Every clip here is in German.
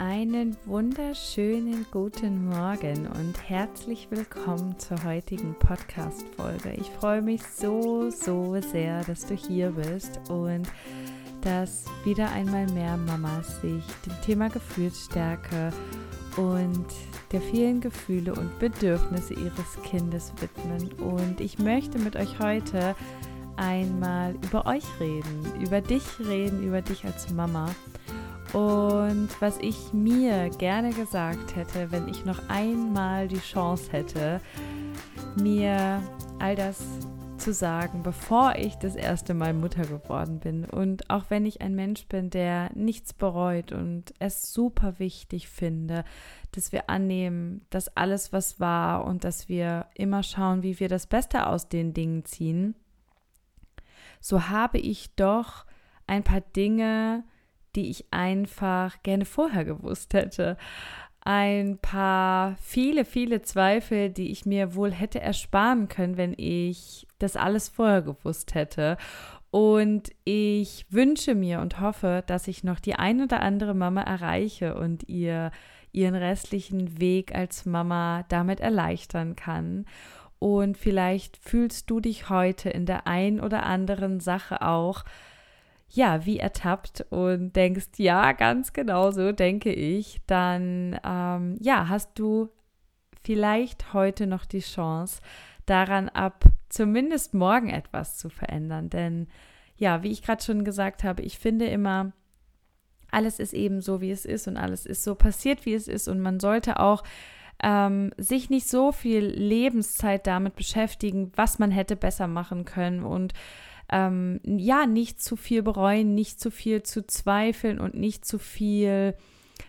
Einen wunderschönen guten Morgen und herzlich willkommen zur heutigen Podcast-Folge. Ich freue mich so, so sehr, dass du hier bist und dass wieder einmal mehr Mamas sich dem Thema Gefühlsstärke und der vielen Gefühle und Bedürfnisse ihres Kindes widmen. Und ich möchte mit euch heute einmal über euch reden, über dich reden, über dich als Mama und was ich mir gerne gesagt hätte, wenn ich noch einmal die Chance hätte, mir all das zu sagen, bevor ich das erste Mal Mutter geworden bin. Und auch wenn ich ein Mensch bin, der nichts bereut und es super wichtig finde, dass wir annehmen, dass alles, was war und dass wir immer schauen, wie wir das Beste aus den Dingen ziehen, so habe ich doch ein paar Dinge, die ich einfach gerne vorher gewusst hätte. Ein paar viele, viele Zweifel, die ich mir wohl hätte ersparen können, wenn ich das alles vorher gewusst hätte. Und ich wünsche mir und hoffe, dass ich noch die ein oder andere Mama erreiche und ihr ihren restlichen Weg als Mama damit erleichtern kann. Und vielleicht fühlst du dich heute in der ein oder anderen Sache auch ja, wie ertappt und denkst, ja, ganz genau so denke ich, dann ähm, ja, hast du vielleicht heute noch die Chance, daran ab zumindest morgen etwas zu verändern. Denn ja, wie ich gerade schon gesagt habe, ich finde immer, alles ist eben so, wie es ist und alles ist so passiert, wie es ist und man sollte auch ähm, sich nicht so viel Lebenszeit damit beschäftigen, was man hätte besser machen können und ähm, ja, nicht zu viel bereuen, nicht zu viel zu zweifeln und nicht zu viel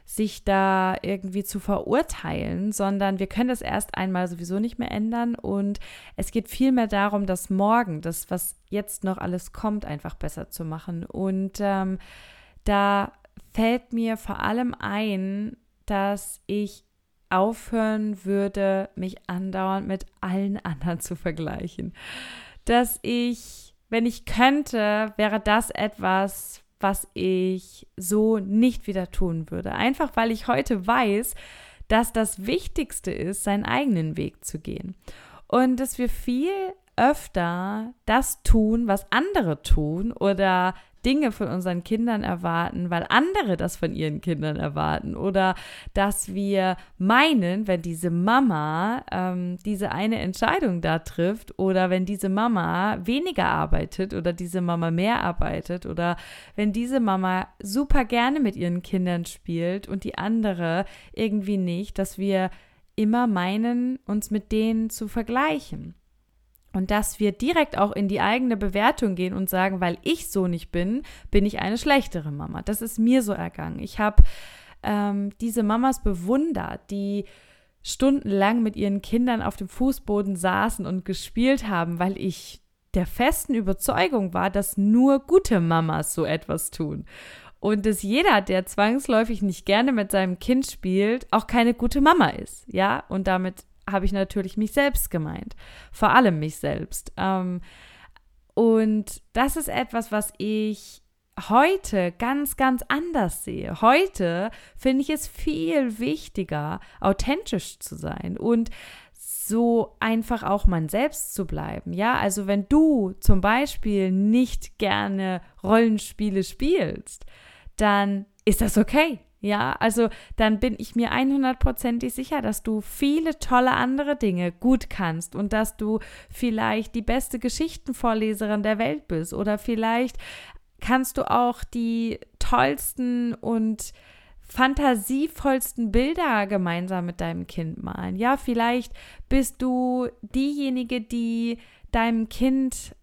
sich da irgendwie zu verurteilen, sondern wir können das erst einmal sowieso nicht mehr ändern und es geht vielmehr darum, das morgen, das, was jetzt noch alles kommt, einfach besser zu machen. Und ähm, da fällt mir vor allem ein, dass ich aufhören würde, mich andauernd mit allen anderen zu vergleichen. Dass ich wenn ich könnte, wäre das etwas, was ich so nicht wieder tun würde. Einfach weil ich heute weiß, dass das Wichtigste ist, seinen eigenen Weg zu gehen. Und dass wir viel öfter das tun, was andere tun oder Dinge von unseren Kindern erwarten, weil andere das von ihren Kindern erwarten oder dass wir meinen, wenn diese Mama ähm, diese eine Entscheidung da trifft oder wenn diese Mama weniger arbeitet oder diese Mama mehr arbeitet oder wenn diese Mama super gerne mit ihren Kindern spielt und die andere irgendwie nicht, dass wir immer meinen, uns mit denen zu vergleichen. Und dass wir direkt auch in die eigene Bewertung gehen und sagen, weil ich so nicht bin, bin ich eine schlechtere Mama. Das ist mir so ergangen. Ich habe ähm, diese Mamas bewundert, die stundenlang mit ihren Kindern auf dem Fußboden saßen und gespielt haben, weil ich der festen Überzeugung war, dass nur gute Mamas so etwas tun. Und dass jeder, der zwangsläufig nicht gerne mit seinem Kind spielt, auch keine gute Mama ist. Ja, und damit habe ich natürlich mich selbst gemeint. Vor allem mich selbst. Ähm, und das ist etwas, was ich heute ganz, ganz anders sehe. Heute finde ich es viel wichtiger, authentisch zu sein und so einfach auch man selbst zu bleiben. Ja, also wenn du zum Beispiel nicht gerne Rollenspiele spielst, dann ist das okay. Ja, also dann bin ich mir 100%ig sicher, dass du viele tolle andere Dinge gut kannst und dass du vielleicht die beste Geschichtenvorleserin der Welt bist oder vielleicht kannst du auch die tollsten und fantasievollsten Bilder gemeinsam mit deinem Kind malen. Ja, vielleicht bist du diejenige, die deinem Kind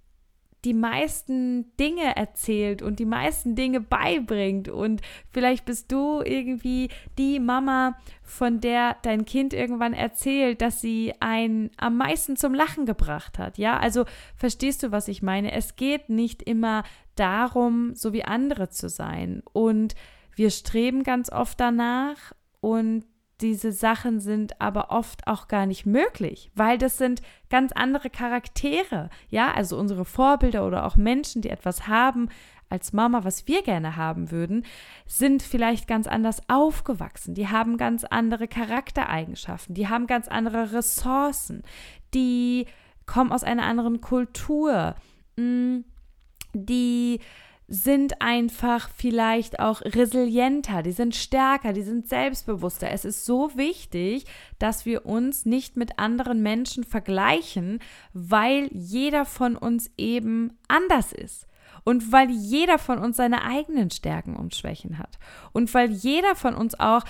die meisten Dinge erzählt und die meisten Dinge beibringt. Und vielleicht bist du irgendwie die Mama, von der dein Kind irgendwann erzählt, dass sie einen am meisten zum Lachen gebracht hat. Ja, also verstehst du, was ich meine? Es geht nicht immer darum, so wie andere zu sein. Und wir streben ganz oft danach und diese Sachen sind aber oft auch gar nicht möglich, weil das sind ganz andere Charaktere. Ja, also unsere Vorbilder oder auch Menschen, die etwas haben, als Mama, was wir gerne haben würden, sind vielleicht ganz anders aufgewachsen. Die haben ganz andere Charaktereigenschaften, die haben ganz andere Ressourcen, die kommen aus einer anderen Kultur, mm, die sind einfach vielleicht auch resilienter, die sind stärker, die sind selbstbewusster. Es ist so wichtig, dass wir uns nicht mit anderen Menschen vergleichen, weil jeder von uns eben anders ist. Und weil jeder von uns seine eigenen Stärken und Schwächen hat. Und weil jeder von uns auch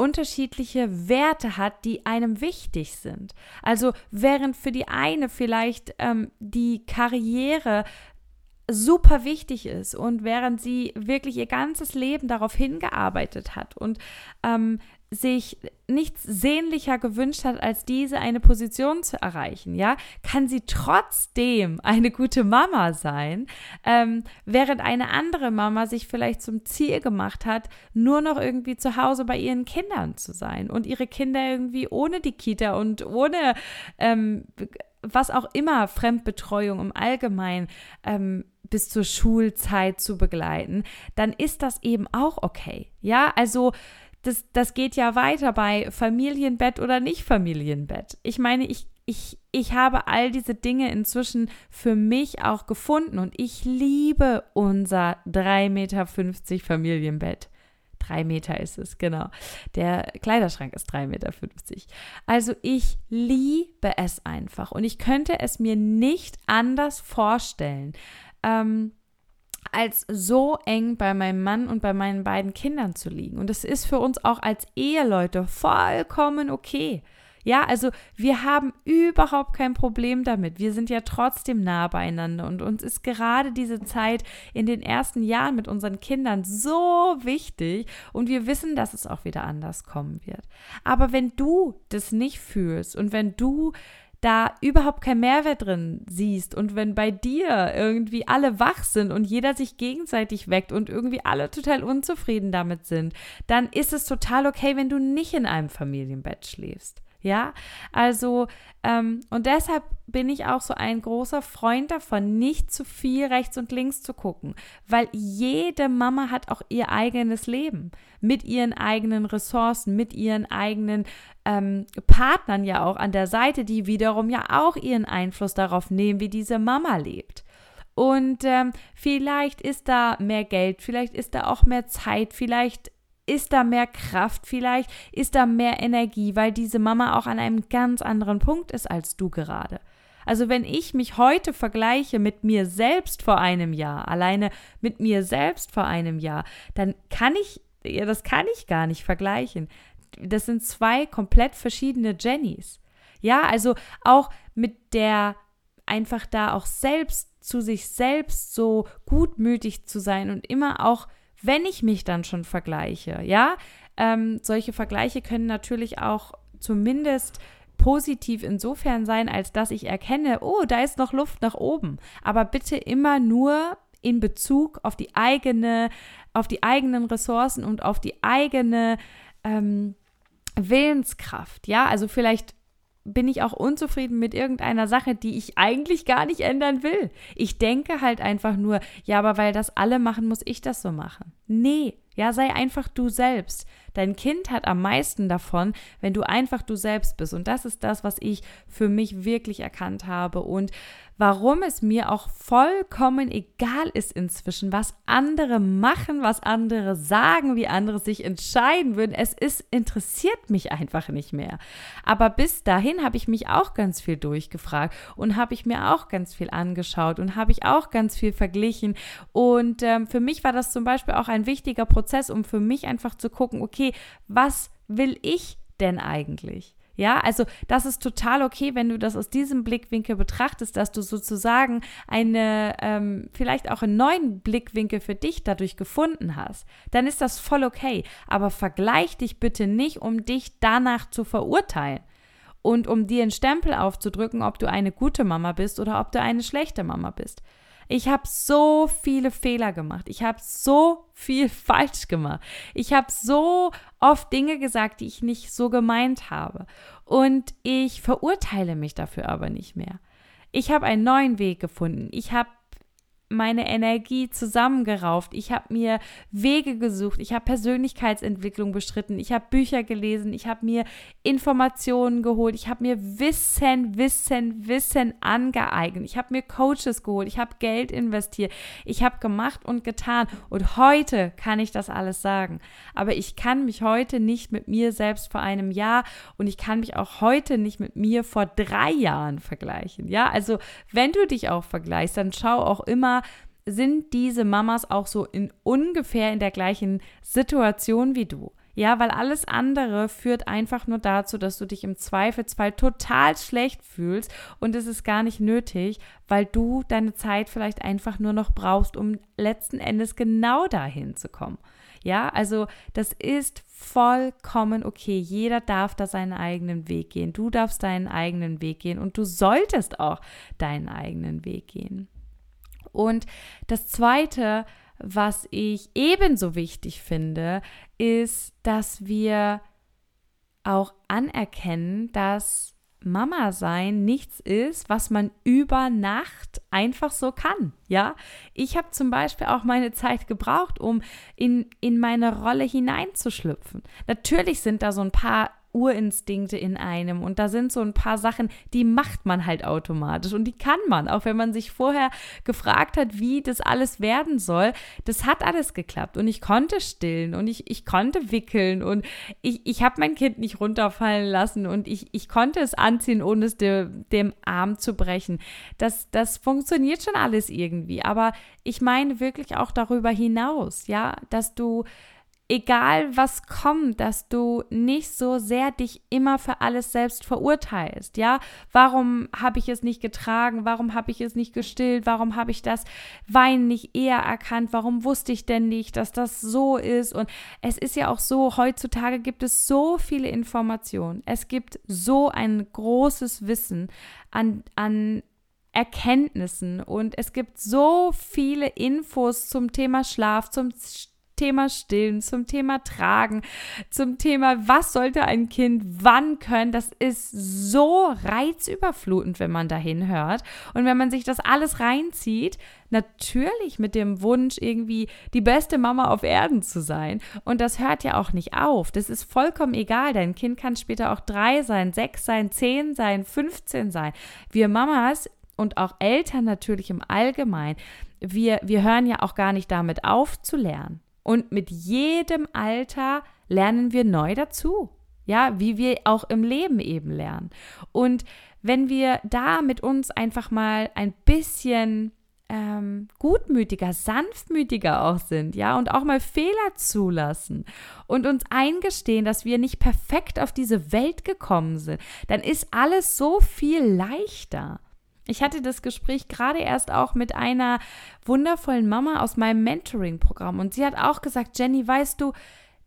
unterschiedliche Werte hat, die einem wichtig sind. Also während für die eine vielleicht ähm, die Karriere super wichtig ist. Und während sie wirklich ihr ganzes Leben darauf hingearbeitet hat und ähm, sich nichts sehnlicher gewünscht hat, als diese eine Position zu erreichen, ja, kann sie trotzdem eine gute Mama sein, ähm, während eine andere Mama sich vielleicht zum Ziel gemacht hat, nur noch irgendwie zu Hause bei ihren Kindern zu sein und ihre Kinder irgendwie ohne die Kita und ohne ähm, was auch immer Fremdbetreuung im Allgemeinen ähm, bis zur Schulzeit zu begleiten, dann ist das eben auch okay. Ja, also das, das geht ja weiter bei Familienbett oder nicht Familienbett. Ich meine, ich, ich, ich habe all diese Dinge inzwischen für mich auch gefunden und ich liebe unser 3,50 Meter Familienbett. Drei Meter ist es, genau. Der Kleiderschrank ist 3,50 Meter. Also ich liebe es einfach und ich könnte es mir nicht anders vorstellen, ähm, als so eng bei meinem Mann und bei meinen beiden Kindern zu liegen. Und das ist für uns auch als Eheleute vollkommen okay. Ja, also wir haben überhaupt kein Problem damit. Wir sind ja trotzdem nah beieinander und uns ist gerade diese Zeit in den ersten Jahren mit unseren Kindern so wichtig und wir wissen, dass es auch wieder anders kommen wird. Aber wenn du das nicht fühlst und wenn du da überhaupt kein Mehrwert drin siehst und wenn bei dir irgendwie alle wach sind und jeder sich gegenseitig weckt und irgendwie alle total unzufrieden damit sind, dann ist es total okay, wenn du nicht in einem Familienbett schläfst. Ja, also ähm, und deshalb bin ich auch so ein großer Freund davon, nicht zu viel rechts und links zu gucken, weil jede Mama hat auch ihr eigenes Leben mit ihren eigenen Ressourcen, mit ihren eigenen ähm, Partnern ja auch an der Seite, die wiederum ja auch ihren Einfluss darauf nehmen, wie diese Mama lebt. Und ähm, vielleicht ist da mehr Geld, vielleicht ist da auch mehr Zeit, vielleicht ist da mehr Kraft, vielleicht ist da mehr Energie, weil diese Mama auch an einem ganz anderen Punkt ist als du gerade. Also wenn ich mich heute vergleiche mit mir selbst vor einem Jahr, alleine mit mir selbst vor einem Jahr, dann kann ich, ja, das kann ich gar nicht vergleichen. Das sind zwei komplett verschiedene Jennys. Ja, also auch mit der einfach da auch selbst zu sich selbst so gutmütig zu sein und immer auch wenn ich mich dann schon vergleiche, ja, ähm, solche Vergleiche können natürlich auch zumindest positiv insofern sein, als dass ich erkenne, oh, da ist noch Luft nach oben. Aber bitte immer nur in Bezug auf die eigene, auf die eigenen Ressourcen und auf die eigene ähm, Willenskraft. Ja, also vielleicht bin ich auch unzufrieden mit irgendeiner Sache, die ich eigentlich gar nicht ändern will. Ich denke halt einfach nur, ja, aber weil das alle machen, muss ich das so machen. Nee, ja, sei einfach du selbst. Dein Kind hat am meisten davon, wenn du einfach du selbst bist. Und das ist das, was ich für mich wirklich erkannt habe. Und warum es mir auch vollkommen egal ist inzwischen, was andere machen, was andere sagen, wie andere sich entscheiden würden. Es ist, interessiert mich einfach nicht mehr. Aber bis dahin habe ich mich auch ganz viel durchgefragt und habe ich mir auch ganz viel angeschaut und habe ich auch ganz viel verglichen. Und ähm, für mich war das zum Beispiel auch ein wichtiger Prozess, um für mich einfach zu gucken, okay, was will ich denn eigentlich? Ja, also das ist total okay, wenn du das aus diesem Blickwinkel betrachtest, dass du sozusagen eine, ähm, vielleicht auch einen neuen Blickwinkel für dich dadurch gefunden hast. Dann ist das voll okay. Aber vergleich dich bitte nicht, um dich danach zu verurteilen und um dir einen Stempel aufzudrücken, ob du eine gute Mama bist oder ob du eine schlechte Mama bist. Ich habe so viele Fehler gemacht. Ich habe so viel falsch gemacht. Ich habe so oft Dinge gesagt, die ich nicht so gemeint habe. Und ich verurteile mich dafür aber nicht mehr. Ich habe einen neuen Weg gefunden. Ich habe meine Energie zusammengerauft. Ich habe mir Wege gesucht. Ich habe Persönlichkeitsentwicklung bestritten. Ich habe Bücher gelesen. Ich habe mir Informationen geholt. Ich habe mir Wissen, Wissen, Wissen angeeignet. Ich habe mir Coaches geholt. Ich habe Geld investiert. Ich habe gemacht und getan. Und heute kann ich das alles sagen. Aber ich kann mich heute nicht mit mir selbst vor einem Jahr und ich kann mich auch heute nicht mit mir vor drei Jahren vergleichen. Ja, also wenn du dich auch vergleichst, dann schau auch immer, sind diese Mamas auch so in ungefähr in der gleichen Situation wie du. Ja, weil alles andere führt einfach nur dazu, dass du dich im Zweifelsfall total schlecht fühlst und es ist gar nicht nötig, weil du deine Zeit vielleicht einfach nur noch brauchst, um letzten Endes genau dahin zu kommen. Ja, also das ist vollkommen okay. Jeder darf da seinen eigenen Weg gehen. Du darfst deinen eigenen Weg gehen und du solltest auch deinen eigenen Weg gehen. Und das Zweite, was ich ebenso wichtig finde, ist, dass wir auch anerkennen, dass Mama sein nichts ist, was man über Nacht einfach so kann. Ja, ich habe zum Beispiel auch meine Zeit gebraucht, um in, in meine Rolle hineinzuschlüpfen. Natürlich sind da so ein paar Urinstinkte in einem. Und da sind so ein paar Sachen, die macht man halt automatisch und die kann man, auch wenn man sich vorher gefragt hat, wie das alles werden soll. Das hat alles geklappt und ich konnte stillen und ich, ich konnte wickeln und ich, ich habe mein Kind nicht runterfallen lassen und ich, ich konnte es anziehen, ohne es de, dem Arm zu brechen. Das, das funktioniert schon alles irgendwie, aber ich meine wirklich auch darüber hinaus, ja, dass du egal was kommt, dass du nicht so sehr dich immer für alles selbst verurteilst, ja? Warum habe ich es nicht getragen? Warum habe ich es nicht gestillt? Warum habe ich das Weinen nicht eher erkannt? Warum wusste ich denn nicht, dass das so ist? Und es ist ja auch so, heutzutage gibt es so viele Informationen. Es gibt so ein großes Wissen an, an Erkenntnissen und es gibt so viele Infos zum Thema Schlaf, zum Thema Stillen, zum Thema Tragen, zum Thema, was sollte ein Kind wann können. Das ist so reizüberflutend, wenn man dahin hört. Und wenn man sich das alles reinzieht, natürlich mit dem Wunsch, irgendwie die beste Mama auf Erden zu sein. Und das hört ja auch nicht auf. Das ist vollkommen egal. Dein Kind kann später auch drei sein, sechs sein, zehn sein, 15 sein. Wir Mamas und auch Eltern natürlich im Allgemeinen, wir, wir hören ja auch gar nicht damit auf zu lernen. Und mit jedem Alter lernen wir neu dazu. Ja, wie wir auch im Leben eben lernen. Und wenn wir da mit uns einfach mal ein bisschen ähm, gutmütiger, sanftmütiger auch sind, ja, und auch mal Fehler zulassen und uns eingestehen, dass wir nicht perfekt auf diese Welt gekommen sind, dann ist alles so viel leichter. Ich hatte das Gespräch gerade erst auch mit einer wundervollen Mama aus meinem Mentoring-Programm und sie hat auch gesagt, Jenny, weißt du,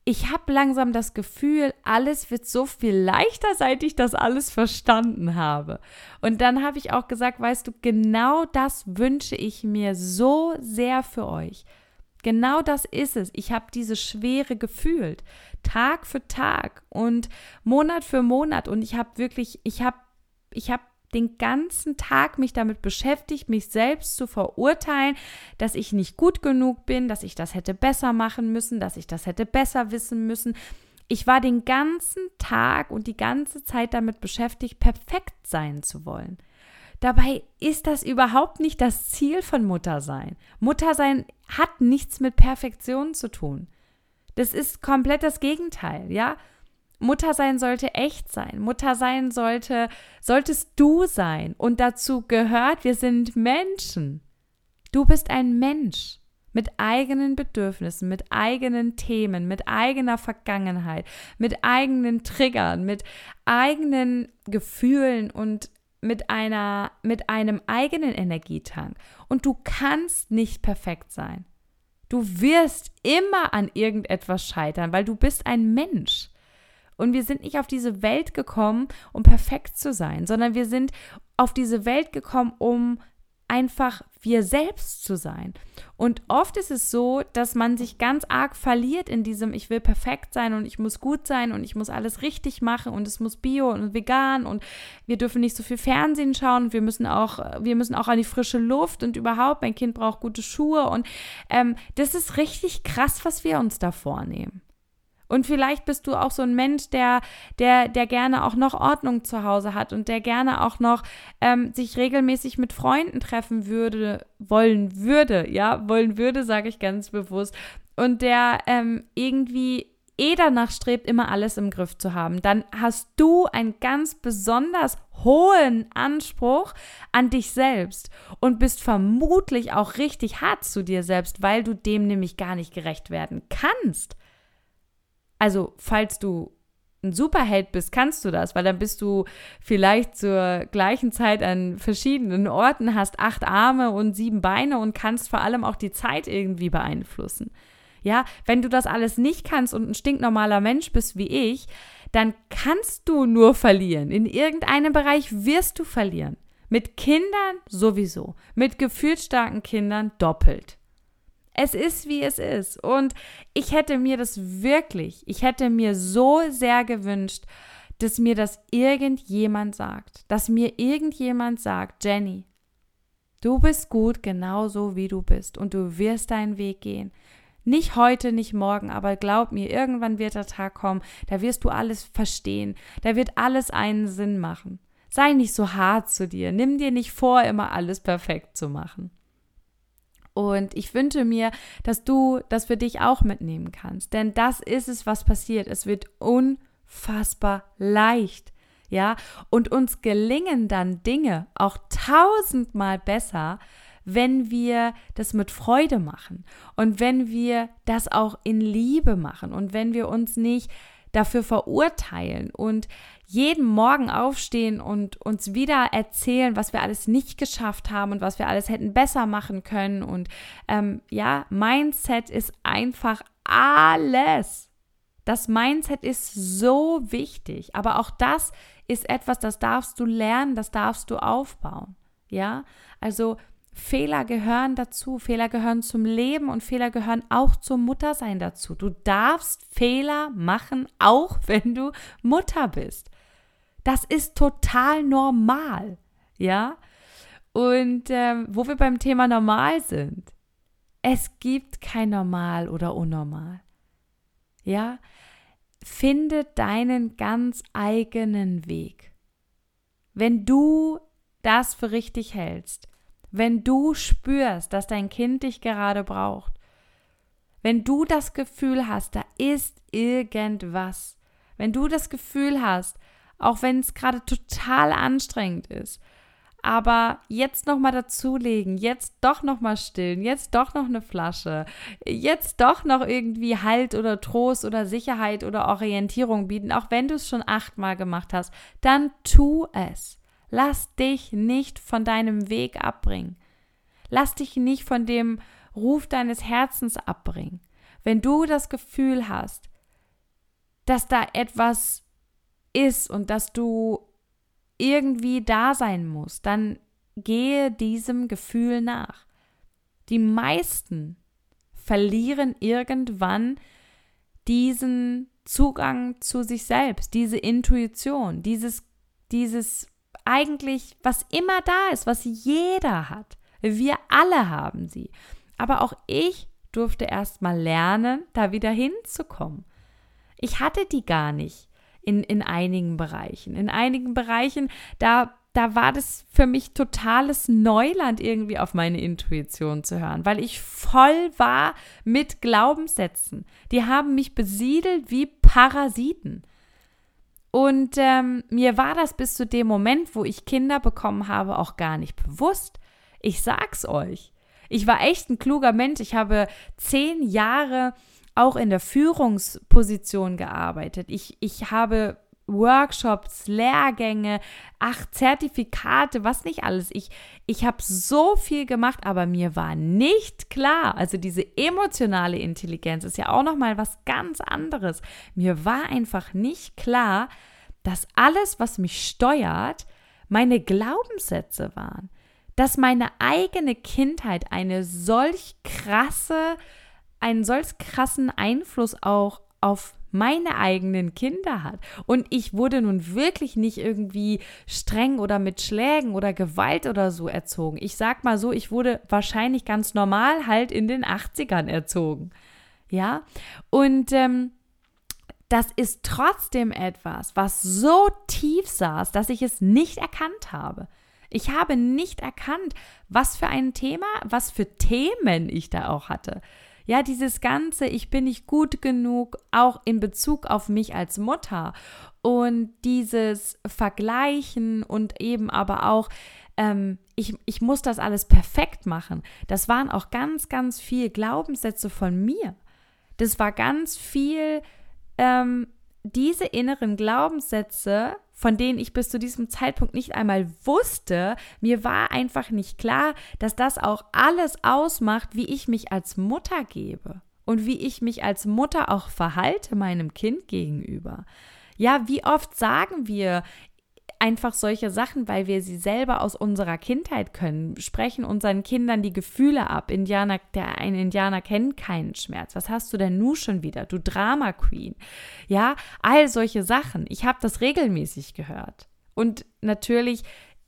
ich habe langsam das Gefühl, alles wird so viel leichter, seit ich das alles verstanden habe. Und dann habe ich auch gesagt, weißt du, genau das wünsche ich mir so sehr für euch. Genau das ist es. Ich habe diese Schwere gefühlt, Tag für Tag und Monat für Monat. Und ich habe wirklich, ich habe, ich habe den ganzen Tag mich damit beschäftigt, mich selbst zu verurteilen, dass ich nicht gut genug bin, dass ich das hätte besser machen müssen, dass ich das hätte besser wissen müssen. Ich war den ganzen Tag und die ganze Zeit damit beschäftigt, perfekt sein zu wollen. Dabei ist das überhaupt nicht das Ziel von Muttersein. Muttersein hat nichts mit Perfektion zu tun. Das ist komplett das Gegenteil, ja? Mutter sein sollte echt sein. Mutter sein sollte, solltest du sein. Und dazu gehört, wir sind Menschen. Du bist ein Mensch mit eigenen Bedürfnissen, mit eigenen Themen, mit eigener Vergangenheit, mit eigenen Triggern, mit eigenen Gefühlen und mit einer mit einem eigenen Energietank und du kannst nicht perfekt sein. Du wirst immer an irgendetwas scheitern, weil du bist ein Mensch. Und wir sind nicht auf diese Welt gekommen, um perfekt zu sein, sondern wir sind auf diese Welt gekommen, um einfach wir selbst zu sein. Und oft ist es so, dass man sich ganz arg verliert in diesem, ich will perfekt sein und ich muss gut sein und ich muss alles richtig machen und es muss bio und vegan und wir dürfen nicht so viel Fernsehen schauen und wir müssen auch, wir müssen auch an die frische Luft und überhaupt, mein Kind braucht gute Schuhe und ähm, das ist richtig krass, was wir uns da vornehmen. Und vielleicht bist du auch so ein Mensch, der, der, der gerne auch noch Ordnung zu Hause hat und der gerne auch noch ähm, sich regelmäßig mit Freunden treffen würde, wollen würde, ja, wollen würde, sage ich ganz bewusst. Und der ähm, irgendwie eh danach strebt, immer alles im Griff zu haben, dann hast du einen ganz besonders hohen Anspruch an dich selbst und bist vermutlich auch richtig hart zu dir selbst, weil du dem nämlich gar nicht gerecht werden kannst. Also, falls du ein Superheld bist, kannst du das, weil dann bist du vielleicht zur gleichen Zeit an verschiedenen Orten, hast acht Arme und sieben Beine und kannst vor allem auch die Zeit irgendwie beeinflussen. Ja, wenn du das alles nicht kannst und ein stinknormaler Mensch bist wie ich, dann kannst du nur verlieren. In irgendeinem Bereich wirst du verlieren. Mit Kindern sowieso. Mit gefühlsstarken Kindern doppelt. Es ist, wie es ist. Und ich hätte mir das wirklich, ich hätte mir so sehr gewünscht, dass mir das irgendjemand sagt. Dass mir irgendjemand sagt, Jenny, du bist gut genauso, wie du bist und du wirst deinen Weg gehen. Nicht heute, nicht morgen, aber glaub mir, irgendwann wird der Tag kommen, da wirst du alles verstehen, da wird alles einen Sinn machen. Sei nicht so hart zu dir, nimm dir nicht vor, immer alles perfekt zu machen. Und ich wünsche mir, dass du das für dich auch mitnehmen kannst. Denn das ist es, was passiert. Es wird unfassbar leicht. Ja, und uns gelingen dann Dinge auch tausendmal besser, wenn wir das mit Freude machen und wenn wir das auch in Liebe machen und wenn wir uns nicht dafür verurteilen und jeden Morgen aufstehen und uns wieder erzählen, was wir alles nicht geschafft haben und was wir alles hätten besser machen können. Und ähm, ja, Mindset ist einfach alles. Das Mindset ist so wichtig, aber auch das ist etwas, das darfst du lernen, das darfst du aufbauen. Ja, also Fehler gehören dazu, Fehler gehören zum Leben und Fehler gehören auch zum Muttersein dazu. Du darfst Fehler machen, auch wenn du Mutter bist. Das ist total normal, ja. Und ähm, wo wir beim Thema normal sind, es gibt kein normal oder unnormal. Ja, finde deinen ganz eigenen Weg. Wenn du das für richtig hältst, wenn du spürst, dass dein Kind dich gerade braucht, wenn du das Gefühl hast, da ist irgendwas, wenn du das Gefühl hast, auch wenn es gerade total anstrengend ist. Aber jetzt noch mal dazulegen, jetzt doch noch mal stillen, jetzt doch noch eine Flasche, jetzt doch noch irgendwie Halt oder Trost oder Sicherheit oder Orientierung bieten, auch wenn du es schon achtmal gemacht hast, dann tu es. Lass dich nicht von deinem Weg abbringen. Lass dich nicht von dem Ruf deines Herzens abbringen. Wenn du das Gefühl hast, dass da etwas ist und dass du irgendwie da sein musst, dann gehe diesem Gefühl nach. Die meisten verlieren irgendwann diesen Zugang zu sich selbst, diese Intuition, dieses, dieses eigentlich, was immer da ist, was jeder hat. Wir alle haben sie. Aber auch ich durfte erst mal lernen, da wieder hinzukommen. Ich hatte die gar nicht in, in einigen Bereichen. In einigen Bereichen, da, da war das für mich totales Neuland, irgendwie auf meine Intuition zu hören, weil ich voll war mit Glaubenssätzen. Die haben mich besiedelt wie Parasiten. Und ähm, mir war das bis zu dem Moment, wo ich Kinder bekommen habe, auch gar nicht bewusst. Ich sag's euch. Ich war echt ein kluger Mensch. Ich habe zehn Jahre auch in der Führungsposition gearbeitet. Ich, ich habe Workshops, Lehrgänge, ach, Zertifikate, was nicht alles. Ich, ich habe so viel gemacht, aber mir war nicht klar, also diese emotionale Intelligenz ist ja auch noch mal was ganz anderes. Mir war einfach nicht klar, dass alles, was mich steuert, meine Glaubenssätze waren. dass meine eigene Kindheit eine solch krasse, einen solch krassen Einfluss auch auf meine eigenen Kinder hat. Und ich wurde nun wirklich nicht irgendwie streng oder mit Schlägen oder Gewalt oder so erzogen. Ich sag mal so, ich wurde wahrscheinlich ganz normal halt in den 80ern erzogen. Ja, und ähm, das ist trotzdem etwas, was so tief saß, dass ich es nicht erkannt habe. Ich habe nicht erkannt, was für ein Thema, was für Themen ich da auch hatte. Ja, dieses ganze, ich bin nicht gut genug, auch in Bezug auf mich als Mutter und dieses Vergleichen und eben aber auch, ähm, ich, ich muss das alles perfekt machen. Das waren auch ganz, ganz viel Glaubenssätze von mir. Das war ganz viel ähm, diese inneren Glaubenssätze, von denen ich bis zu diesem Zeitpunkt nicht einmal wusste, mir war einfach nicht klar, dass das auch alles ausmacht, wie ich mich als Mutter gebe und wie ich mich als Mutter auch verhalte meinem Kind gegenüber. Ja, wie oft sagen wir einfach solche Sachen, weil wir sie selber aus unserer Kindheit können, sprechen unseren Kindern die Gefühle ab. Indianer, der ein Indianer kennt keinen Schmerz. Was hast du denn nun schon wieder? Du Drama Queen. Ja, all solche Sachen. Ich habe das regelmäßig gehört. Und natürlich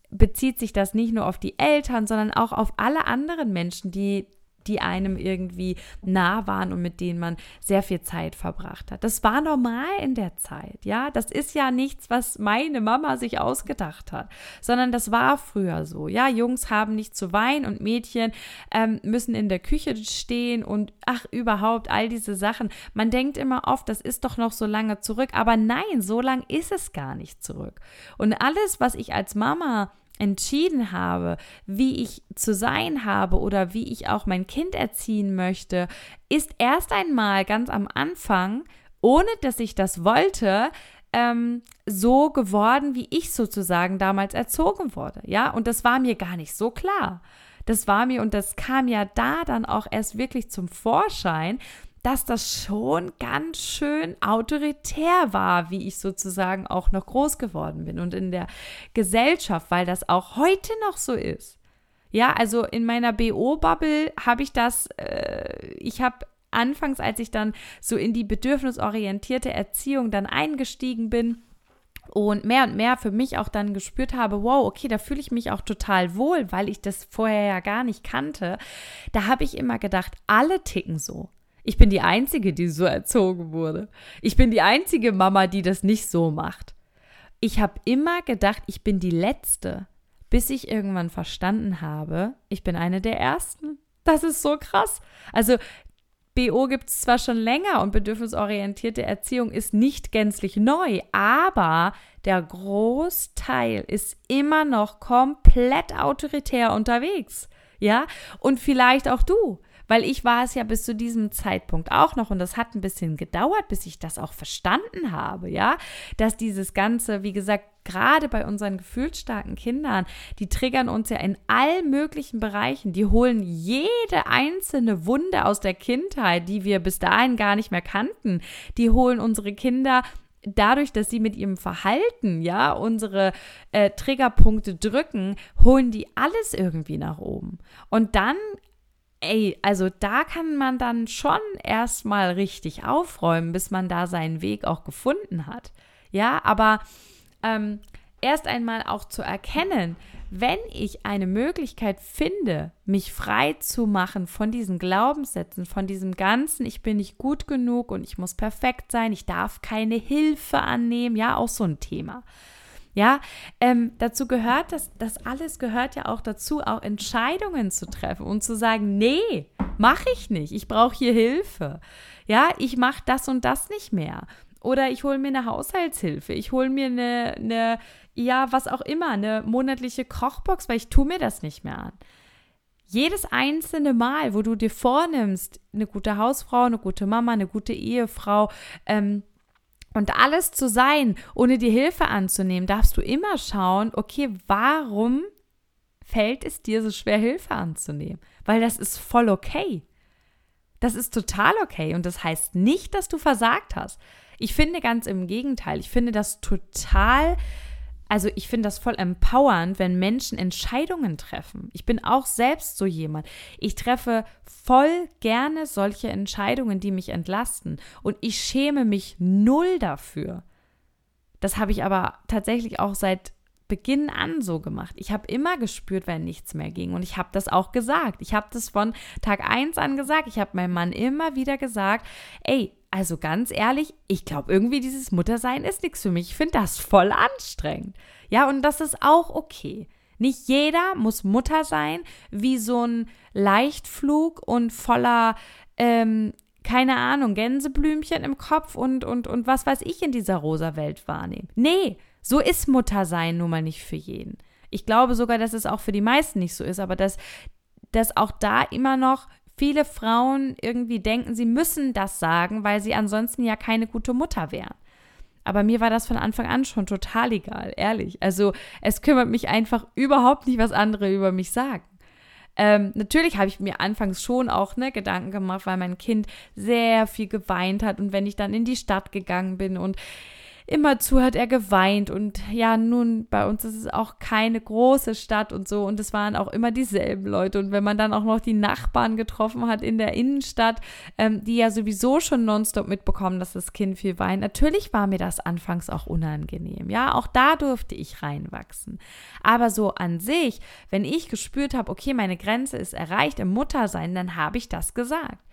bezieht sich das nicht nur auf die Eltern, sondern auch auf alle anderen Menschen, die die einem irgendwie nah waren und mit denen man sehr viel Zeit verbracht hat. Das war normal in der Zeit, ja. Das ist ja nichts, was meine Mama sich ausgedacht hat, sondern das war früher so. Ja, Jungs haben nicht zu weinen und Mädchen ähm, müssen in der Küche stehen und ach, überhaupt all diese Sachen. Man denkt immer oft, das ist doch noch so lange zurück, aber nein, so lang ist es gar nicht zurück. Und alles, was ich als Mama entschieden habe, wie ich zu sein habe oder wie ich auch mein Kind erziehen möchte, ist erst einmal ganz am Anfang, ohne dass ich das wollte, ähm, so geworden, wie ich sozusagen damals erzogen wurde. Ja, und das war mir gar nicht so klar. Das war mir und das kam ja da dann auch erst wirklich zum Vorschein, dass das schon ganz schön autoritär war, wie ich sozusagen auch noch groß geworden bin und in der Gesellschaft, weil das auch heute noch so ist. Ja, also in meiner BO-Bubble habe ich das, äh, ich habe anfangs, als ich dann so in die bedürfnisorientierte Erziehung dann eingestiegen bin, und mehr und mehr für mich auch dann gespürt habe, wow, okay, da fühle ich mich auch total wohl, weil ich das vorher ja gar nicht kannte. Da habe ich immer gedacht, alle ticken so. Ich bin die Einzige, die so erzogen wurde. Ich bin die einzige Mama, die das nicht so macht. Ich habe immer gedacht, ich bin die Letzte, bis ich irgendwann verstanden habe, ich bin eine der Ersten. Das ist so krass. Also BO gibt es zwar schon länger und bedürfnisorientierte Erziehung ist nicht gänzlich neu, aber der Großteil ist immer noch komplett autoritär unterwegs. Ja, und vielleicht auch du weil ich war es ja bis zu diesem Zeitpunkt auch noch und das hat ein bisschen gedauert, bis ich das auch verstanden habe, ja, dass dieses Ganze, wie gesagt, gerade bei unseren gefühlsstarken Kindern, die triggern uns ja in allen möglichen Bereichen. Die holen jede einzelne Wunde aus der Kindheit, die wir bis dahin gar nicht mehr kannten. Die holen unsere Kinder dadurch, dass sie mit ihrem Verhalten, ja, unsere äh, Triggerpunkte drücken, holen die alles irgendwie nach oben. Und dann ey, also da kann man dann schon erstmal richtig aufräumen, bis man da seinen Weg auch gefunden hat. Ja, aber ähm, erst einmal auch zu erkennen, wenn ich eine Möglichkeit finde, mich frei zu machen von diesen Glaubenssätzen, von diesem ganzen, ich bin nicht gut genug und ich muss perfekt sein, ich darf keine Hilfe annehmen, ja, auch so ein Thema. Ja, ähm, dazu gehört, dass das alles gehört ja auch dazu, auch Entscheidungen zu treffen und zu sagen, nee, mache ich nicht, ich brauche hier Hilfe. Ja, ich mache das und das nicht mehr. Oder ich hole mir eine Haushaltshilfe, ich hole mir eine, eine, ja, was auch immer, eine monatliche Kochbox, weil ich tue mir das nicht mehr an. Jedes einzelne Mal, wo du dir vornimmst, eine gute Hausfrau, eine gute Mama, eine gute Ehefrau, ähm, und alles zu sein, ohne die Hilfe anzunehmen, darfst du immer schauen, okay, warum fällt es dir so schwer, Hilfe anzunehmen? Weil das ist voll okay. Das ist total okay. Und das heißt nicht, dass du versagt hast. Ich finde ganz im Gegenteil. Ich finde das total also ich finde das voll empowernd, wenn Menschen Entscheidungen treffen. Ich bin auch selbst so jemand. Ich treffe voll gerne solche Entscheidungen, die mich entlasten. Und ich schäme mich null dafür. Das habe ich aber tatsächlich auch seit Beginn an so gemacht. Ich habe immer gespürt, wenn nichts mehr ging. Und ich habe das auch gesagt. Ich habe das von Tag 1 an gesagt. Ich habe meinem Mann immer wieder gesagt, ey, also ganz ehrlich, ich glaube irgendwie dieses Muttersein ist nichts für mich. Ich finde das voll anstrengend. Ja, und das ist auch okay. Nicht jeder muss Mutter sein, wie so ein Leichtflug und voller, ähm, keine Ahnung, Gänseblümchen im Kopf und, und, und was weiß ich in dieser rosa Welt wahrnehmen. Nee, so ist Muttersein nun mal nicht für jeden. Ich glaube sogar, dass es auch für die meisten nicht so ist, aber dass, dass auch da immer noch viele Frauen irgendwie denken, sie müssen das sagen, weil sie ansonsten ja keine gute Mutter wären. Aber mir war das von Anfang an schon total egal, ehrlich. Also es kümmert mich einfach überhaupt nicht, was andere über mich sagen. Ähm, natürlich habe ich mir anfangs schon auch ne, Gedanken gemacht, weil mein Kind sehr viel geweint hat und wenn ich dann in die Stadt gegangen bin und Immerzu hat er geweint und ja, nun, bei uns ist es auch keine große Stadt und so und es waren auch immer dieselben Leute und wenn man dann auch noch die Nachbarn getroffen hat in der Innenstadt, ähm, die ja sowieso schon nonstop mitbekommen, dass das Kind viel weint, natürlich war mir das anfangs auch unangenehm, ja, auch da durfte ich reinwachsen. Aber so an sich, wenn ich gespürt habe, okay, meine Grenze ist erreicht im Muttersein, dann habe ich das gesagt.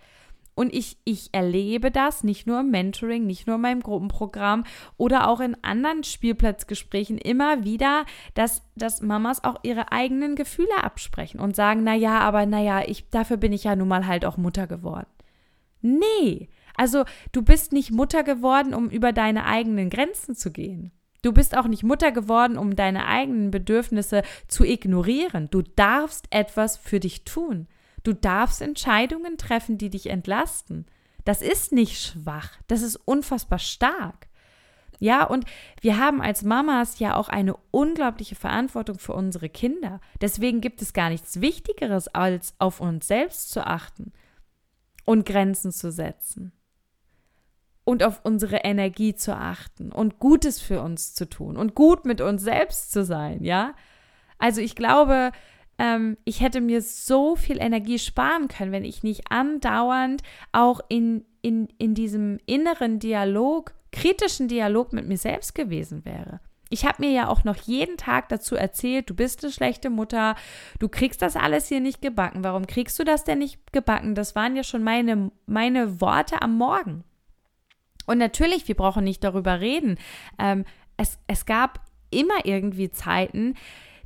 Und ich, ich erlebe das nicht nur im Mentoring, nicht nur in meinem Gruppenprogramm oder auch in anderen Spielplatzgesprächen immer wieder, dass, dass Mamas auch ihre eigenen Gefühle absprechen und sagen, naja, aber naja, ich, dafür bin ich ja nun mal halt auch Mutter geworden. Nee, also du bist nicht Mutter geworden, um über deine eigenen Grenzen zu gehen. Du bist auch nicht Mutter geworden, um deine eigenen Bedürfnisse zu ignorieren. Du darfst etwas für dich tun. Du darfst Entscheidungen treffen, die dich entlasten. Das ist nicht schwach, das ist unfassbar stark. Ja, und wir haben als Mamas ja auch eine unglaubliche Verantwortung für unsere Kinder. Deswegen gibt es gar nichts Wichtigeres, als auf uns selbst zu achten und Grenzen zu setzen und auf unsere Energie zu achten und Gutes für uns zu tun und gut mit uns selbst zu sein, ja? Also ich glaube, ähm, ich hätte mir so viel Energie sparen können, wenn ich nicht andauernd auch in, in, in diesem inneren Dialog, kritischen Dialog mit mir selbst gewesen wäre. Ich habe mir ja auch noch jeden Tag dazu erzählt, du bist eine schlechte Mutter, du kriegst das alles hier nicht gebacken. Warum kriegst du das denn nicht gebacken? Das waren ja schon meine, meine Worte am Morgen. Und natürlich, wir brauchen nicht darüber reden. Ähm, es, es gab immer irgendwie Zeiten,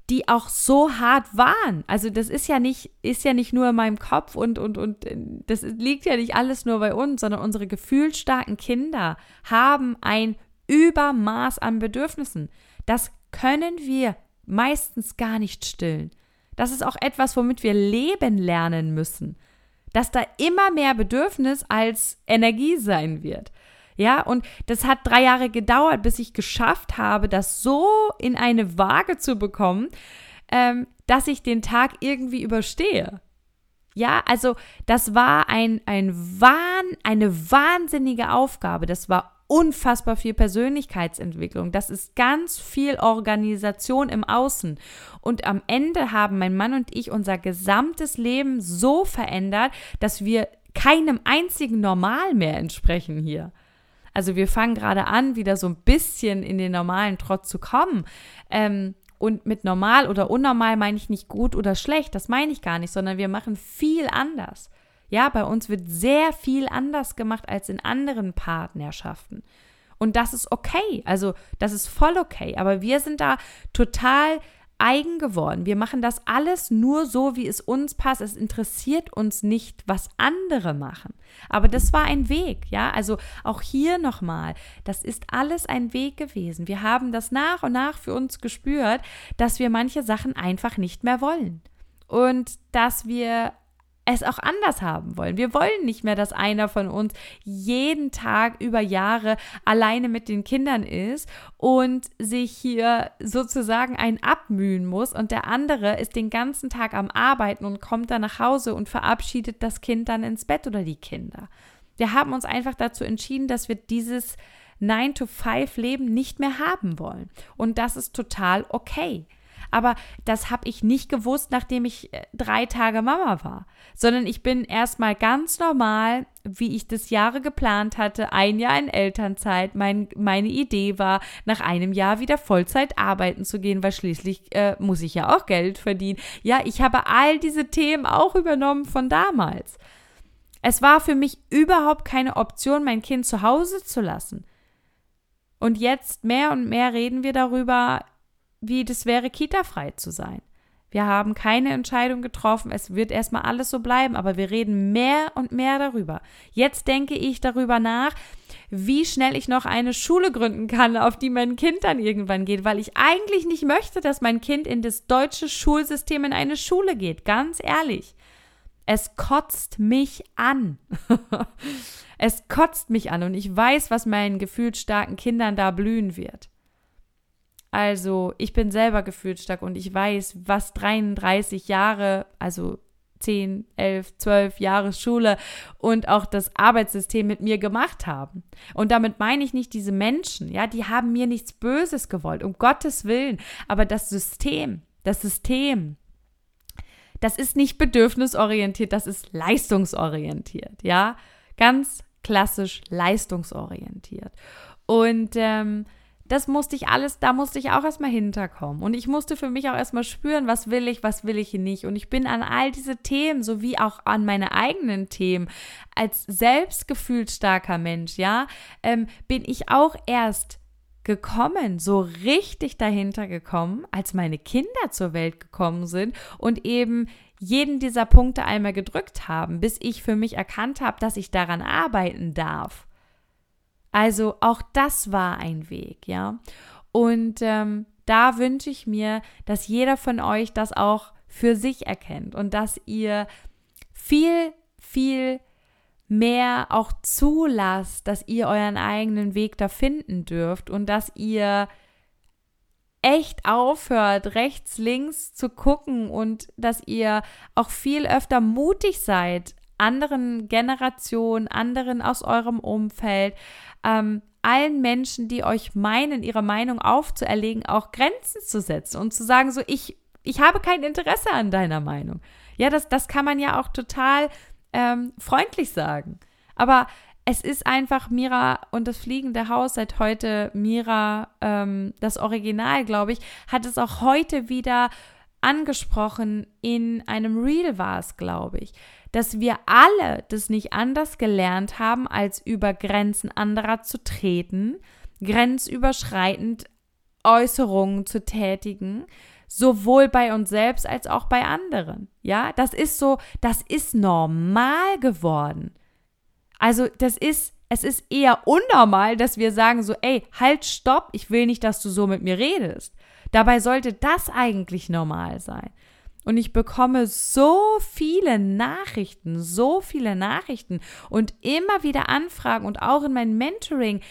die auch so hart waren. Also das ist ja nicht, ist ja nicht nur in meinem Kopf und, und, und das liegt ja nicht alles nur bei uns, sondern unsere gefühlsstarken Kinder haben ein Übermaß an Bedürfnissen. Das können wir meistens gar nicht stillen. Das ist auch etwas, womit wir leben lernen müssen. Dass da immer mehr Bedürfnis als Energie sein wird. Ja, und das hat drei Jahre gedauert, bis ich geschafft habe, das so in eine Waage zu bekommen, ähm, dass ich den Tag irgendwie überstehe. Ja, also das war ein, ein Wahn, eine wahnsinnige Aufgabe. Das war unfassbar viel Persönlichkeitsentwicklung. Das ist ganz viel Organisation im Außen. Und am Ende haben mein Mann und ich unser gesamtes Leben so verändert, dass wir keinem einzigen Normal mehr entsprechen hier. Also wir fangen gerade an, wieder so ein bisschen in den normalen Trott zu kommen. Ähm, und mit normal oder unnormal meine ich nicht gut oder schlecht, das meine ich gar nicht, sondern wir machen viel anders. Ja, bei uns wird sehr viel anders gemacht als in anderen Partnerschaften. Und das ist okay. Also, das ist voll okay. Aber wir sind da total eigen geworden. Wir machen das alles nur so, wie es uns passt. Es interessiert uns nicht, was andere machen. Aber das war ein Weg, ja. Also auch hier nochmal, das ist alles ein Weg gewesen. Wir haben das nach und nach für uns gespürt, dass wir manche Sachen einfach nicht mehr wollen. Und dass wir es auch anders haben wollen. Wir wollen nicht mehr, dass einer von uns jeden Tag über Jahre alleine mit den Kindern ist und sich hier sozusagen ein abmühen muss und der andere ist den ganzen Tag am Arbeiten und kommt dann nach Hause und verabschiedet das Kind dann ins Bett oder die Kinder. Wir haben uns einfach dazu entschieden, dass wir dieses 9-to-5-Leben nicht mehr haben wollen. Und das ist total okay. Aber das habe ich nicht gewusst, nachdem ich äh, drei Tage Mama war, sondern ich bin erstmal ganz normal, wie ich das Jahre geplant hatte, ein Jahr in Elternzeit. Mein, meine Idee war, nach einem Jahr wieder Vollzeit arbeiten zu gehen, weil schließlich äh, muss ich ja auch Geld verdienen. Ja, ich habe all diese Themen auch übernommen von damals. Es war für mich überhaupt keine Option, mein Kind zu Hause zu lassen. Und jetzt mehr und mehr reden wir darüber, wie das wäre, kitafrei zu sein. Wir haben keine Entscheidung getroffen. Es wird erstmal alles so bleiben, aber wir reden mehr und mehr darüber. Jetzt denke ich darüber nach, wie schnell ich noch eine Schule gründen kann, auf die mein Kind dann irgendwann geht, weil ich eigentlich nicht möchte, dass mein Kind in das deutsche Schulsystem in eine Schule geht. Ganz ehrlich. Es kotzt mich an. es kotzt mich an und ich weiß, was meinen gefühlt starken Kindern da blühen wird. Also, ich bin selber gefühlt stark und ich weiß, was 33 Jahre, also 10, 11, 12 Jahre Schule und auch das Arbeitssystem mit mir gemacht haben. Und damit meine ich nicht diese Menschen, ja, die haben mir nichts Böses gewollt, um Gottes Willen. Aber das System, das System, das ist nicht bedürfnisorientiert, das ist leistungsorientiert, ja. Ganz klassisch leistungsorientiert. Und ähm, das musste ich alles, da musste ich auch erstmal hinterkommen. Und ich musste für mich auch erstmal spüren, was will ich, was will ich nicht. Und ich bin an all diese Themen, sowie auch an meine eigenen Themen, als selbstgefühlt starker Mensch, ja, ähm, bin ich auch erst gekommen, so richtig dahinter gekommen, als meine Kinder zur Welt gekommen sind und eben jeden dieser Punkte einmal gedrückt haben, bis ich für mich erkannt habe, dass ich daran arbeiten darf. Also auch das war ein Weg, ja. Und ähm, da wünsche ich mir, dass jeder von euch das auch für sich erkennt und dass ihr viel, viel mehr auch zulasst, dass ihr euren eigenen Weg da finden dürft und dass ihr echt aufhört, rechts, links zu gucken und dass ihr auch viel öfter mutig seid, anderen Generationen, anderen aus eurem Umfeld, ähm, allen Menschen, die euch meinen, ihre Meinung aufzuerlegen, auch Grenzen zu setzen und zu sagen, so, ich, ich habe kein Interesse an deiner Meinung. Ja, das, das kann man ja auch total ähm, freundlich sagen. Aber es ist einfach Mira und das fliegende Haus seit heute, Mira, ähm, das Original, glaube ich, hat es auch heute wieder angesprochen. In einem Reel war es, glaube ich dass wir alle das nicht anders gelernt haben, als über Grenzen anderer zu treten, grenzüberschreitend Äußerungen zu tätigen, sowohl bei uns selbst als auch bei anderen. Ja, das ist so, das ist normal geworden. Also, das ist, es ist eher unnormal, dass wir sagen so, ey, halt, stopp, ich will nicht, dass du so mit mir redest. Dabei sollte das eigentlich normal sein. Und ich bekomme so viele Nachrichten, so viele Nachrichten und immer wieder Anfragen und auch in meinem Mentoring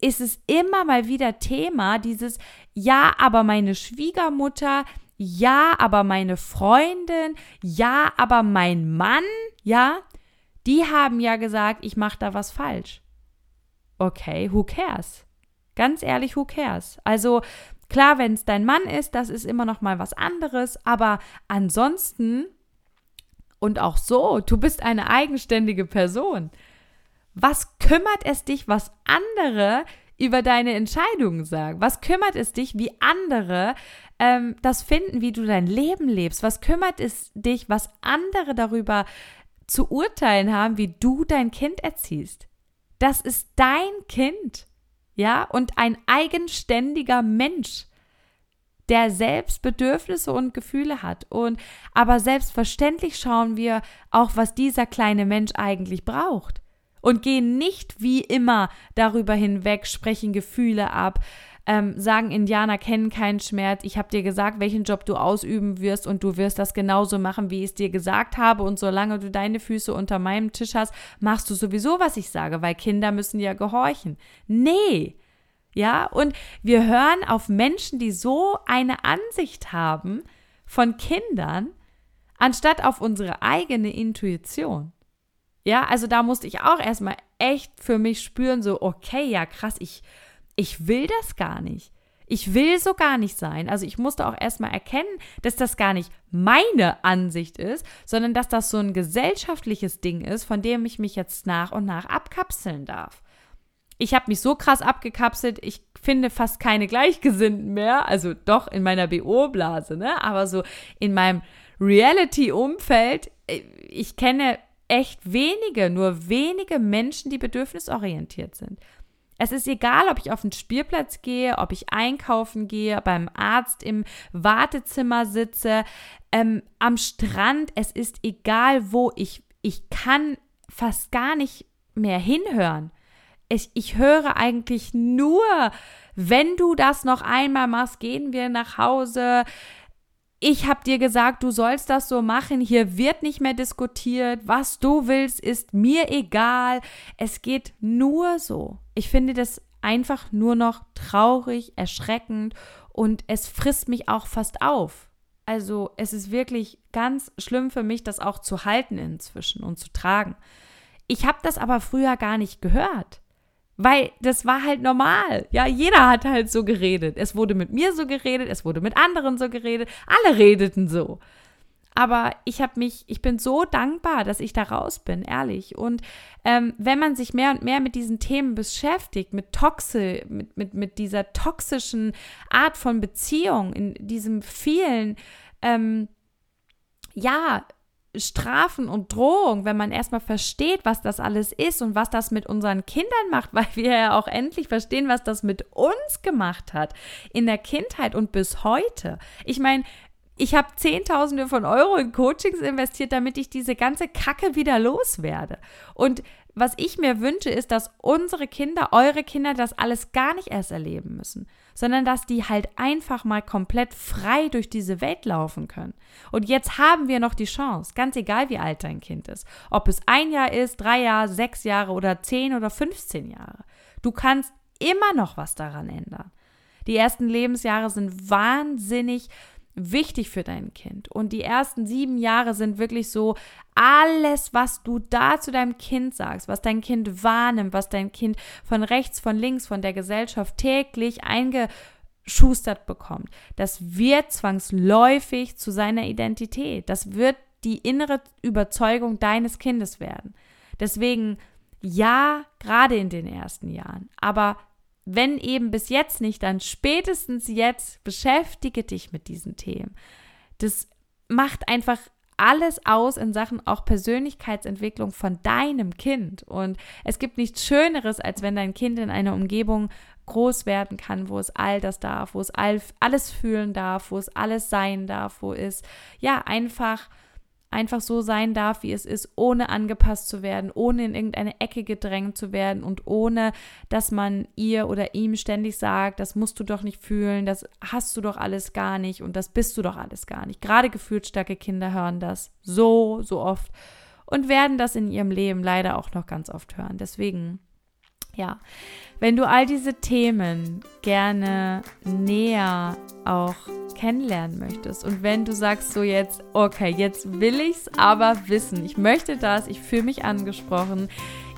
ist es immer mal wieder Thema, dieses Ja, aber meine Schwiegermutter, ja, aber meine Freundin, ja, aber mein Mann, ja, die haben ja gesagt, ich mache da was falsch. Okay, who cares? Ganz ehrlich, who cares? Also Klar, wenn es dein Mann ist, das ist immer noch mal was anderes, aber ansonsten und auch so, du bist eine eigenständige Person. Was kümmert es dich, was andere über deine Entscheidungen sagen? Was kümmert es dich, wie andere ähm, das finden, wie du dein Leben lebst? Was kümmert es dich, was andere darüber zu urteilen haben, wie du dein Kind erziehst? Das ist dein Kind ja, und ein eigenständiger Mensch, der selbst Bedürfnisse und Gefühle hat. Und aber selbstverständlich schauen wir auch, was dieser kleine Mensch eigentlich braucht. Und gehen nicht wie immer darüber hinweg, sprechen Gefühle ab, ähm, sagen Indianer kennen keinen Schmerz. Ich habe dir gesagt, welchen Job du ausüben wirst und du wirst das genauso machen, wie ich es dir gesagt habe. Und solange du deine Füße unter meinem Tisch hast, machst du sowieso, was ich sage, weil Kinder müssen ja gehorchen. Nee. Ja, und wir hören auf Menschen, die so eine Ansicht haben von Kindern, anstatt auf unsere eigene Intuition. Ja, also da musste ich auch erstmal echt für mich spüren, so, okay, ja krass, ich, ich will das gar nicht. Ich will so gar nicht sein. Also ich musste auch erstmal erkennen, dass das gar nicht meine Ansicht ist, sondern dass das so ein gesellschaftliches Ding ist, von dem ich mich jetzt nach und nach abkapseln darf. Ich habe mich so krass abgekapselt, ich finde fast keine Gleichgesinnten mehr. Also doch in meiner BO-Blase, ne? Aber so in meinem Reality-Umfeld, äh, ich kenne echt wenige, nur wenige Menschen, die bedürfnisorientiert sind. Es ist egal, ob ich auf den Spielplatz gehe, ob ich einkaufen gehe, beim Arzt im Wartezimmer sitze, ähm, am Strand. Es ist egal, wo ich, ich kann fast gar nicht mehr hinhören. Ich, ich höre eigentlich nur, wenn du das noch einmal machst, gehen wir nach Hause ich habe dir gesagt, du sollst das so machen, hier wird nicht mehr diskutiert, was du willst, ist mir egal. Es geht nur so. Ich finde das einfach nur noch traurig, erschreckend und es frisst mich auch fast auf. Also es ist wirklich ganz schlimm für mich, das auch zu halten inzwischen und zu tragen. Ich habe das aber früher gar nicht gehört. Weil das war halt normal. Ja, jeder hat halt so geredet. Es wurde mit mir so geredet, es wurde mit anderen so geredet. Alle redeten so. Aber ich habe mich, ich bin so dankbar, dass ich da raus bin, ehrlich. Und ähm, wenn man sich mehr und mehr mit diesen Themen beschäftigt, mit Toxe, mit, mit, mit dieser toxischen Art von Beziehung, in diesem vielen, ähm, ja, Strafen und Drohung, wenn man erstmal versteht, was das alles ist und was das mit unseren Kindern macht, weil wir ja auch endlich verstehen, was das mit uns gemacht hat in der Kindheit und bis heute. Ich meine, ich habe Zehntausende von Euro in Coachings investiert, damit ich diese ganze Kacke wieder loswerde. Und was ich mir wünsche, ist, dass unsere Kinder, eure Kinder das alles gar nicht erst erleben müssen, sondern dass die halt einfach mal komplett frei durch diese Welt laufen können. Und jetzt haben wir noch die Chance, ganz egal wie alt dein Kind ist, ob es ein Jahr ist, drei Jahre, sechs Jahre oder zehn oder 15 Jahre. Du kannst immer noch was daran ändern. Die ersten Lebensjahre sind wahnsinnig wichtig für dein Kind. Und die ersten sieben Jahre sind wirklich so alles, was du da zu deinem Kind sagst, was dein Kind wahrnimmt, was dein Kind von rechts, von links, von der Gesellschaft täglich eingeschustert bekommt. Das wird zwangsläufig zu seiner Identität. Das wird die innere Überzeugung deines Kindes werden. Deswegen ja, gerade in den ersten Jahren, aber wenn eben bis jetzt nicht, dann spätestens jetzt beschäftige dich mit diesen Themen. Das macht einfach alles aus in Sachen auch Persönlichkeitsentwicklung von deinem Kind. Und es gibt nichts Schöneres, als wenn dein Kind in einer Umgebung groß werden kann, wo es all das darf, wo es all, alles fühlen darf, wo es alles sein darf, wo es ja einfach einfach so sein darf, wie es ist, ohne angepasst zu werden, ohne in irgendeine Ecke gedrängt zu werden und ohne, dass man ihr oder ihm ständig sagt, das musst du doch nicht fühlen, das hast du doch alles gar nicht und das bist du doch alles gar nicht. Gerade gefühlsstarke Kinder hören das so, so oft und werden das in ihrem Leben leider auch noch ganz oft hören. Deswegen, ja, wenn du all diese Themen gerne näher auch kennenlernen möchtest und wenn du sagst so jetzt, okay, jetzt will ich es aber wissen, ich möchte das, ich fühle mich angesprochen,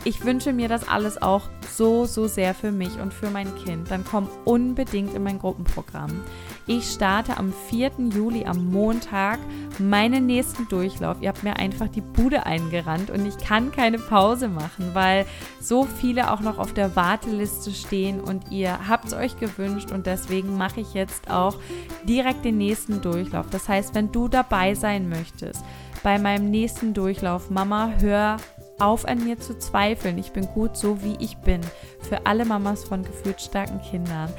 ich wünsche mir das alles auch so, so sehr für mich und für mein Kind, dann komm unbedingt in mein Gruppenprogramm. Ich starte am 4. Juli am Montag meinen nächsten Durchlauf. Ihr habt mir einfach die Bude eingerannt und ich kann keine Pause machen, weil so viele auch noch auf der Warteliste stehen und ihr habt es euch gewünscht und deswegen mache ich jetzt auch direkt den nächsten Durchlauf. Das heißt, wenn du dabei sein möchtest, bei meinem nächsten Durchlauf, Mama, hör auf an mir zu zweifeln. Ich bin gut so, wie ich bin. Für alle Mamas von gefühlsstarken Kindern.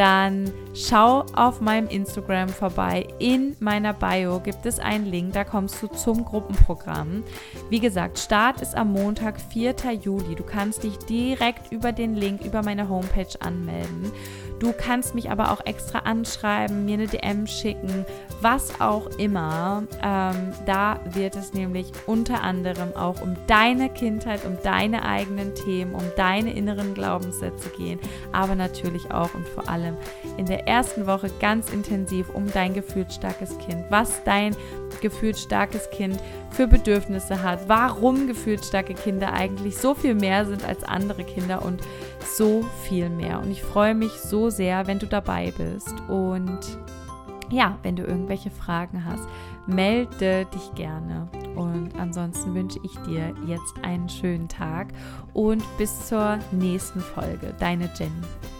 Dann schau auf meinem Instagram vorbei. In meiner Bio gibt es einen Link, da kommst du zum Gruppenprogramm. Wie gesagt, Start ist am Montag, 4. Juli. Du kannst dich direkt über den Link, über meine Homepage anmelden. Du kannst mich aber auch extra anschreiben, mir eine DM schicken, was auch immer. Ähm, da wird es nämlich unter anderem auch um deine Kindheit, um deine eigenen Themen, um deine inneren Glaubenssätze gehen, aber natürlich auch und vor allem in der ersten Woche ganz intensiv um dein gefühlsstarkes Kind, was dein gefühlsstarkes Kind für Bedürfnisse hat, warum gefühlsstarke Kinder eigentlich so viel mehr sind als andere Kinder und so viel mehr. Und ich freue mich so sehr, wenn du dabei bist und ja, wenn du irgendwelche Fragen hast, melde dich gerne. Und ansonsten wünsche ich dir jetzt einen schönen Tag und bis zur nächsten Folge. Deine Jenny.